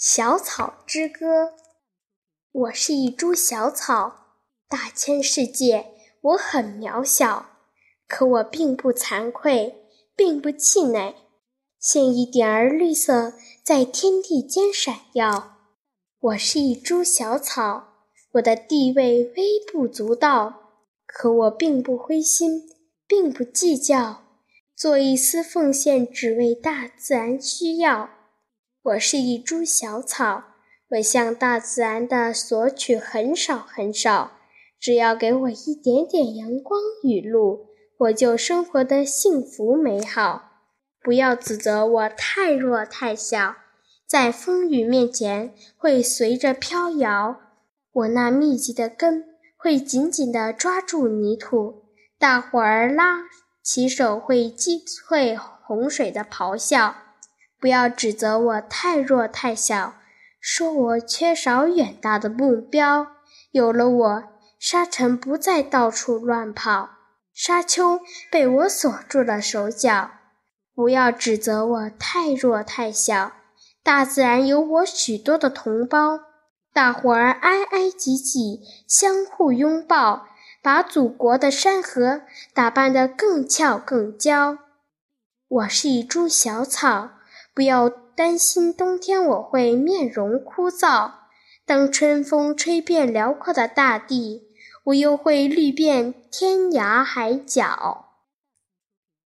小草之歌。我是一株小草，大千世界，我很渺小，可我并不惭愧，并不气馁，像一点儿绿色在天地间闪耀。我是一株小草，我的地位微不足道，可我并不灰心，并不计较，做一丝奉献，只为大自然需要。我是一株小草，我向大自然的索取很少很少，只要给我一点点阳光雨露，我就生活的幸福美好。不要指责我太弱太小，在风雨面前会随着飘摇。我那密集的根会紧紧地抓住泥土，大伙儿拉起手会击退洪水的咆哮。不要指责我太弱太小，说我缺少远大的目标。有了我，沙尘不再到处乱跑，沙丘被我锁住了手脚。不要指责我太弱太小，大自然有我许多的同胞，大伙儿挨挨挤挤，相互拥抱，把祖国的山河打扮得更俏更娇。我是一株小草。不要担心冬天我会面容枯燥，当春风吹遍辽阔的大地，我又会绿遍天涯海角。